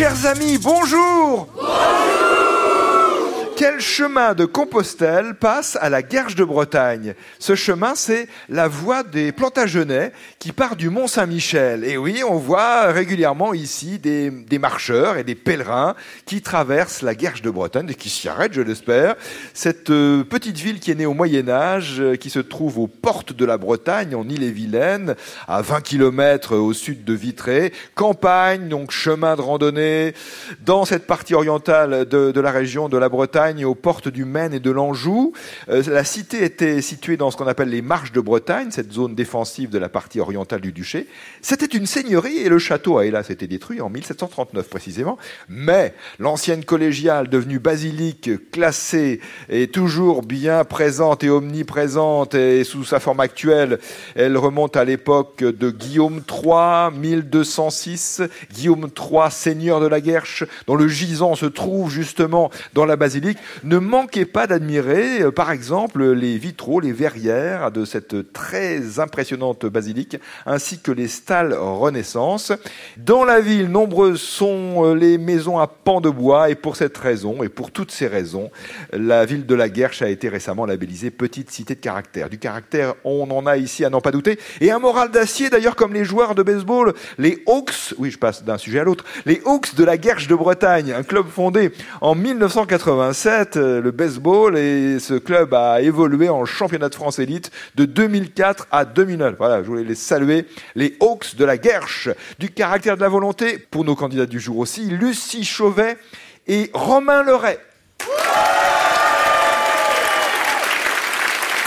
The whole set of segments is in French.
Chers amis, bonjour quel chemin de Compostelle passe à la Guerche de Bretagne? Ce chemin, c'est la voie des Plantagenets qui part du Mont Saint-Michel. Et oui, on voit régulièrement ici des, marcheurs et des pèlerins qui traversent la Guerche de Bretagne et qui s'y arrêtent, je l'espère. Cette euh, petite ville qui est née au Moyen Âge, euh, qui se trouve aux portes de la Bretagne, en Ille-et-Vilaine, à 20 km au sud de Vitré. Campagne, donc chemin de randonnée, dans cette partie orientale de la région de la Bretagne aux portes du Maine et de l'Anjou. Euh, la cité était située dans ce qu'on appelle les Marches de Bretagne, cette zone défensive de la partie orientale du duché. C'était une seigneurie et le château a hélas été détruit en 1739 précisément. Mais l'ancienne collégiale devenue basilique, classée et toujours bien présente et omniprésente et sous sa forme actuelle, elle remonte à l'époque de Guillaume III, 1206. Guillaume III, seigneur de la Guerche, dont le gisant se trouve justement dans la basilique ne manquez pas d'admirer, euh, par exemple, les vitraux, les verrières de cette très impressionnante basilique, ainsi que les stalles Renaissance. Dans la ville, nombreuses sont euh, les maisons à pans de bois, et pour cette raison, et pour toutes ces raisons, la ville de la Guerche a été récemment labellisée petite cité de caractère. Du caractère, on en a ici à n'en pas douter, et un moral d'acier d'ailleurs comme les joueurs de baseball, les Hawks, oui je passe d'un sujet à l'autre, les Hawks de la Guerche de Bretagne, un club fondé en 1987 euh, le baseball, et ce club a évolué en championnat de France élite de 2004 à 2009. Voilà, je voulais les saluer, les Hawks de la Guerche, du caractère de la volonté, pour nos candidats du jour aussi, Lucie Chauvet et Romain Leray.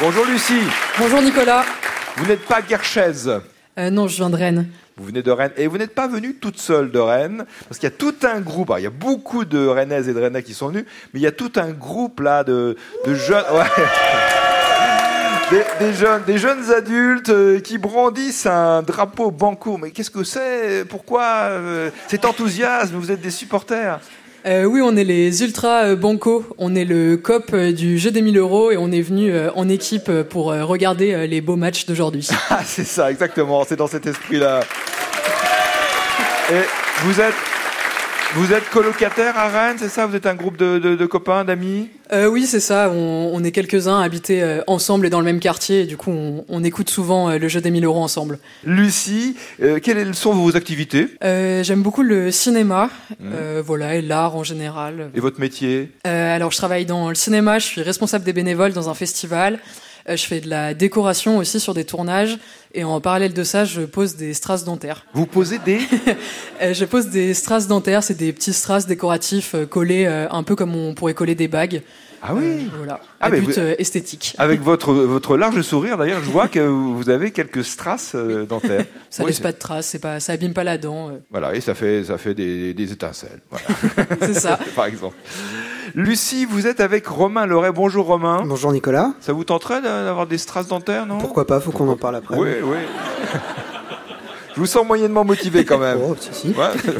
Bonjour Lucie. Bonjour Nicolas. Vous n'êtes pas guerchaise euh, Non, je viens de Rennes. Vous venez de Rennes. Et vous n'êtes pas venue toute seule de Rennes, parce qu'il y a tout un groupe. il y a beaucoup de Rennaises et de Rennais qui sont venus, mais il y a tout un groupe là de, jeunes. Des, jeunes, des jeunes adultes euh, qui brandissent un drapeau banco. Mais qu'est-ce que c'est? Pourquoi euh, cet enthousiasme? Vous êtes des supporters euh, oui, on est les Ultra Banco. On est le COP du jeu des 1000 euros et on est venu en équipe pour regarder les beaux matchs d'aujourd'hui. Ah, c'est ça, exactement. C'est dans cet esprit-là. Et vous êtes vous êtes colocataire à Rennes, c'est ça? Vous êtes un groupe de, copains, d'amis? Euh, Oui, c'est ça. On, est quelques-uns habités euh, ensemble et dans le même quartier. Et du coup, on, écoute souvent euh, le jeu des 1000 euros ensemble. Lucie, quelles sont vos activités? J'aime beaucoup le cinéma, mmh. voilà, et l'art en général. Et votre métier? Alors, je travaille dans le cinéma. Je suis responsable des bénévoles dans un festival. Je fais de la décoration aussi sur des tournages. Et en parallèle de ça, je pose des strass dentaires. Vous posez des euh, Je pose des strass dentaires, c'est des petits strass décoratifs euh, collés euh, un peu comme on pourrait coller des bagues. Ah oui Voilà, ah, but esthétique. Avec votre, votre large sourire, d'ailleurs, je vois que vous avez quelques strass dentaires. ça laisse pas de traces, c'est pas, ça abîme pas la dent. Voilà, et ça fait, ça fait des, des étincelles. c'est ça. Par exemple. Lucie, vous êtes avec Romain Loret. Bonjour Romain. Bonjour Nicolas. Ça vous tenterait d'avoir des strass dentaires, non? Pourquoi pas, faut qu'on en parle après. Oui, oui. Je vous sens moyennement motivé quand même. Oh, si,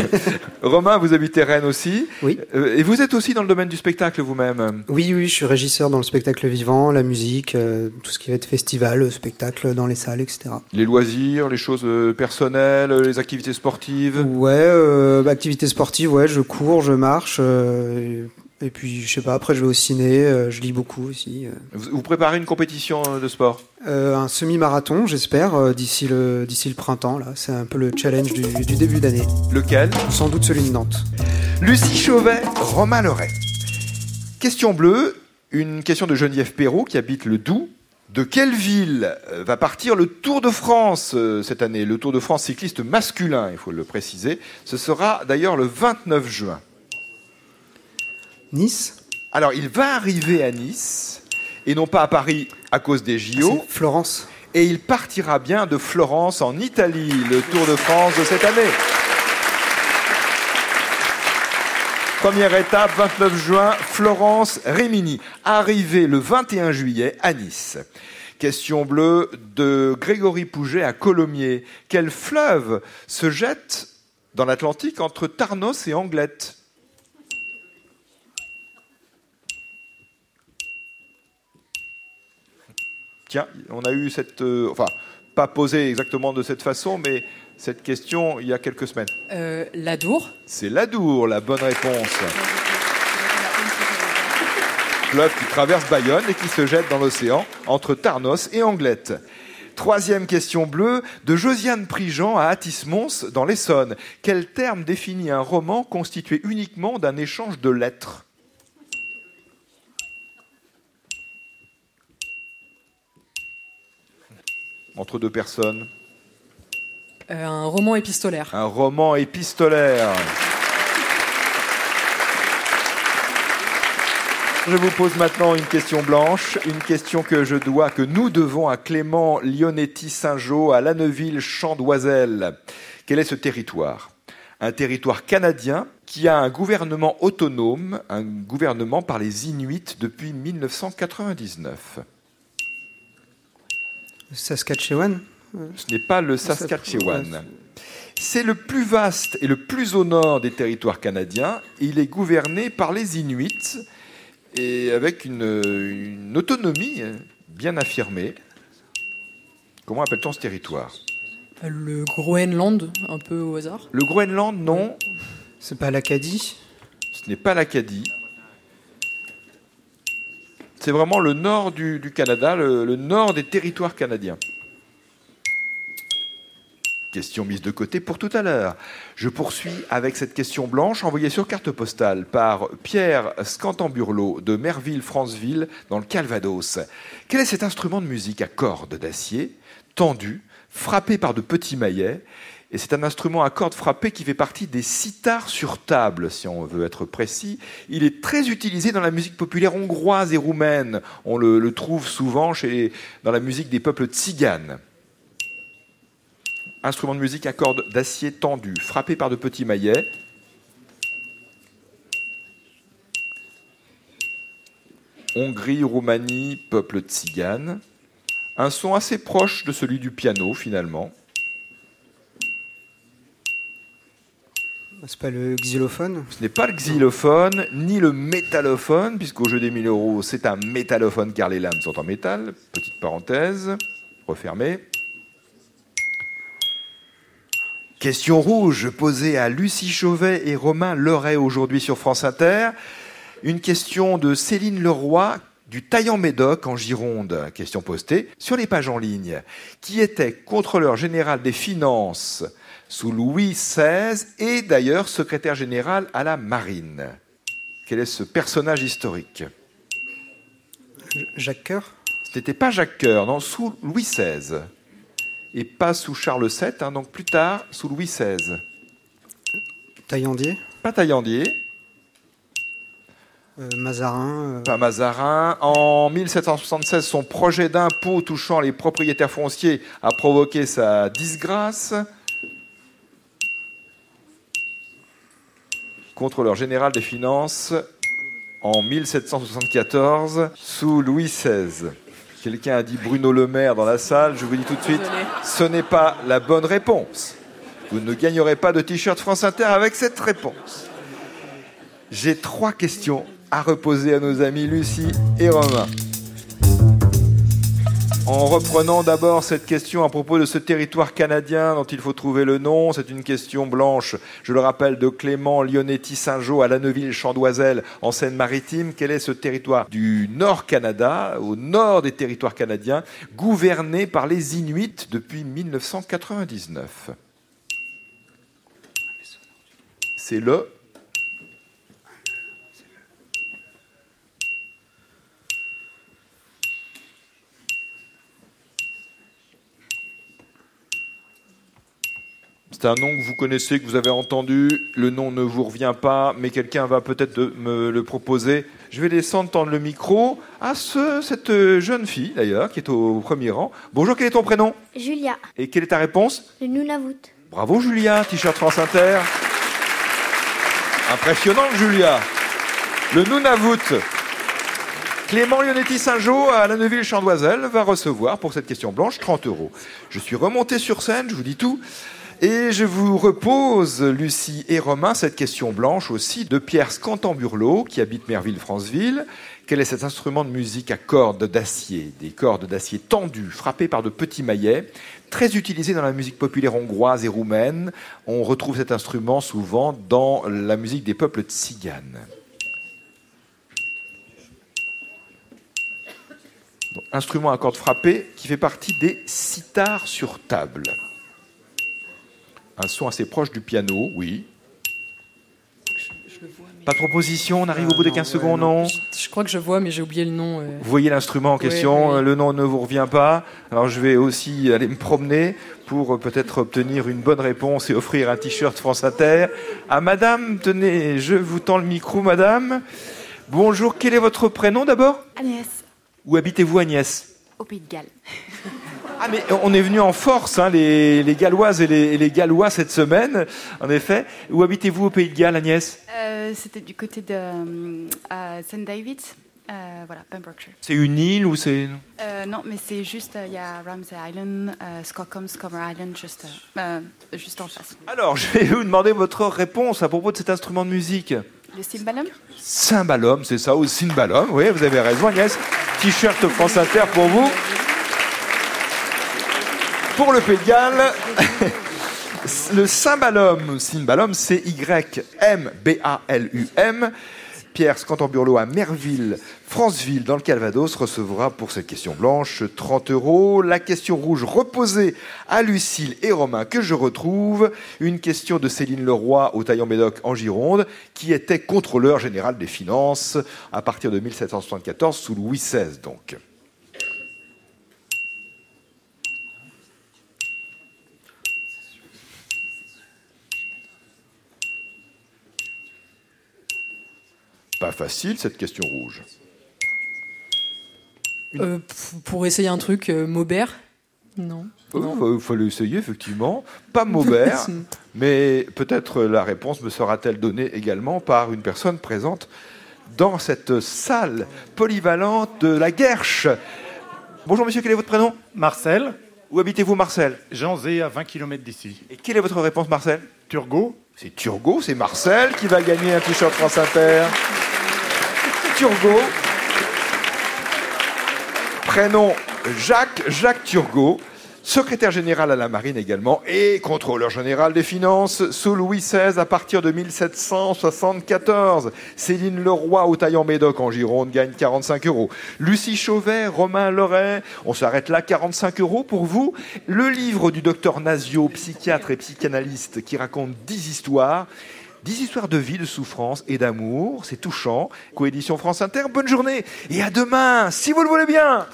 Romain, vous habitez Rennes aussi. Oui. Euh, et vous êtes aussi dans le domaine du spectacle vous-même Oui, oui, je suis régisseur dans le spectacle vivant, la musique, euh, tout ce qui va être festival, spectacle dans les salles, etc. Les loisirs, les choses euh, personnelles, les activités sportives Ouais, bah, activités sportives, ouais, je cours, je marche. Et puis, je sais pas, après, je vais au ciné, euh, je lis beaucoup aussi. Euh. Vous, préparez une compétition euh, de sport? Un semi-marathon, j'espère, d'ici le, d'ici le printemps. Là. C'est un peu le challenge du, du début d'année. Lequel? Sans doute celui de Nantes. Lucie Chauvet, Romain Loret. Question bleue, une question de Geneviève Perrault qui habite le Doubs. De quelle ville va partir le Tour de France cette année? Le Tour de France cycliste masculin, il faut le préciser. Ce sera d'ailleurs le 29 juin. Nice Alors, il va arriver à Nice, et non pas à Paris à cause des JO. Ah, Florence. Et il partira bien de Florence en Italie, le Tour de France de cette année. Première étape, 29 juin, Florence Rimini. Arrivé le 21 juillet à Nice. Question bleue de Grégory Pouget à Colomiers. Quel fleuve se jette dans l'Atlantique entre Tarnos et Anglette? Tiens, on a eu cette, euh, enfin, pas posé exactement de cette façon, mais cette question il y a quelques semaines euh, L'Adour. C'est l'Adour, la bonne réponse. Fleuve qui traverse Bayonne et qui se jette dans l'océan entre Tarnos et Anglette. Troisième question bleue, de Josiane Prigent à Atis-Mons dans l'Essonne. Quel terme définit un roman constitué uniquement d'un échange de lettres? Entre deux personnes. Euh, un roman épistolaire. Un roman épistolaire. Je vous pose maintenant une question blanche, une question que je dois, que nous devons à Clément Lionetti Saint-Jean à Lanneville Chandoiselle. Quel est ce territoire? Un territoire canadien qui a un gouvernement autonome, un gouvernement par les Inuits depuis 1999. Saskatchewan Ce n'est pas le Saskatchewan. C'est le plus vaste et le plus au nord des territoires canadiens. Il est gouverné par les Inuits et avec une, autonomie bien affirmée. Comment appelle-t-on ce territoire? Le Groenland, un peu au hasard. Le Groenland, non. C'est pas l'Acadie? Ce n'est pas l'Acadie. C'est vraiment le nord du, Canada, le nord des territoires canadiens question mise de côté pour tout à l'heure. Je poursuis avec cette question blanche envoyée sur carte postale par Pierre Scantamburlo de Merville-Franceville dans le Calvados. Quel est cet instrument de musique à cordes d'acier, tendu, frappé par de petits maillets et c'est un instrument à cordes frappées qui fait partie des sitars sur table, si on veut être précis. Il est très utilisé dans la musique populaire hongroise et roumaine. On le, trouve souvent dans la musique des peuples tziganes instrument de musique à cordes d'acier tendu, frappé par de petits maillets. Hongrie, Roumanie, peuple tzigane. Un son assez proche de celui du piano finalement. C'est pas le xylophone? Ce n'est pas le xylophone, ni le métallophone, puisqu'au jeu des 1000 euros, c'est un métallophone car les lames sont en métal. Petite parenthèse, refermée. Question rouge posée à Lucie Chauvet et Romain Leray aujourd'hui sur France Inter. Une question de Céline Leroy du Taillan-Médoc en Gironde, question postée sur les pages en ligne, qui était contrôleur général des finances? Sous Louis XVI et d'ailleurs secrétaire général à la marine. Quel est ce personnage historique? Jacques Coeur? Ce n'était pas Jacques Coeur, non, sous Louis XVI et pas sous Charles VII, hein, donc plus tard sous Louis XVI. Taillandier? Pas Taillandier. Euh, Mazarin. Euh. Pas Mazarin. En 1776, son projet d'impôt touchant les propriétaires fonciers a provoqué sa disgrâce. Contrôleur général des finances en 1774 sous Louis XVI. Quelqu'un a dit Bruno Le Maire dans la salle. Je vous dis tout de suite, ce n'est pas la bonne réponse. Vous ne gagnerez pas de t-shirt France Inter avec cette réponse. J'ai trois questions à reposer à nos amis Lucie et Romain. En reprenant d'abord cette question à propos de ce territoire canadien dont il faut trouver le nom, c'est une question blanche, je le rappelle, de Clément Lionetti Saint-Jean à Lanneville Chandoiselle en Seine-Maritime. Quel est ce territoire du Nord Canada, au nord des territoires canadiens, gouverné par les Inuits depuis 1999 C'est le un nom que vous connaissez, que vous avez entendu. Le nom ne vous revient pas, mais quelqu'un va peut-être me le proposer. Je vais descendre tendre le micro à ce, cette jeune fille, d'ailleurs, qui est au premier rang. Bonjour, quel est ton prénom? Julia. Et quelle est ta réponse? Le Nunavut. Bravo, Julia. T-shirt France Inter. Impressionnant, Julia. Le Nunavut. Clément Lionetti Saint-Jean à la Neuville-Chandoiselle va recevoir pour cette question blanche 30 euros. Je suis remonté sur scène, je vous dis tout. Et je vous repose, Lucie et Romain, cette question blanche aussi de Pierre Scantamburlo, qui habite Merville-Franceville. Quel est cet instrument de musique à cordes d'acier Des cordes d'acier tendues, frappées par de petits maillets, très utilisé dans la musique populaire hongroise et roumaine? On retrouve cet instrument souvent dans la musique des peuples tziganes. instrument à cordes frappées qui fait partie des sitars sur table. Un son assez proche du piano, oui. Pas de proposition, on arrive au bout des 15 secondes, non je, crois que je vois, mais j'ai oublié le nom. Euh. Vous voyez l'instrument en question, le nom ne vous revient pas. Alors je vais aussi aller me promener pour euh, peut-être obtenir une bonne réponse et offrir un t-shirt France Inter à Madame. Tenez, je vous tends le micro, Madame. Bonjour, quel est votre prénom d'abord? Agnès. Où habitez-vous, Agnès? Au Pays de Galles. Ah mais on est venu en force, hein, les, Galloises et les, Gallois cette semaine, en effet. Où habitez-vous au Pays de Galles, Agnès? Euh, C'était du côté de euh, St. David, euh, voilà, Pembrokeshire. C'est une île ou c'est... non, mais c'est juste, il y a Ramsay Island, Skockham, Scomer Island, juste, juste en face. Alors, je vais vous demander votre réponse à propos de cet instrument de musique. Le cymbalum? Cymbalum, c'est ça, ou cymbalum, oui, vous avez raison Agnès. T-shirt France Inter pour vous pour le Pays de Galles. le cymbalum, cymbalum, c'est Y-M-B-A-L-U-M. Pierre Scantamburlo à Merville, Franceville, dans le Calvados, recevra pour cette question blanche 30 euros. La question rouge reposée à Lucille et Romain, que je retrouve. Une question de Céline Leroy au Taillon-Médoc en Gironde, qui était contrôleur général des finances à partir de 1774, sous Louis XVI donc. Pas facile cette question rouge. Euh, pour essayer un truc, euh, Maubert? Non. Il fallait essayer, effectivement. Pas Maubert, mais peut-être la réponse me sera-t-elle donnée également par une personne présente dans cette salle polyvalente de la Guerche. Bonjour monsieur, quel est votre prénom? Marcel. Où habitez-vous Marcel? Janzé, à 20 km d'ici. Et quelle est votre réponse Marcel? Turgot. C'est Turgot, c'est Marcel qui va gagner un t-shirt France Inter. Turgot. Prénom Jacques, Jacques Turgot, secrétaire général à la marine également et contrôleur général des finances sous Louis XVI à partir de 1774. Céline Leroy au Taillant-Médoc en Gironde gagne 45 euros. Lucie Chauvet, Romain Loret, on s'arrête là, 45 euros pour vous. Le livre du docteur Nazio, psychiatre et psychanalyste qui raconte 10 histoires. 10 histoires de vie, de souffrance et d'amour. C'est touchant. Coédition France Inter. Bonne journée et à demain, si vous le voulez bien.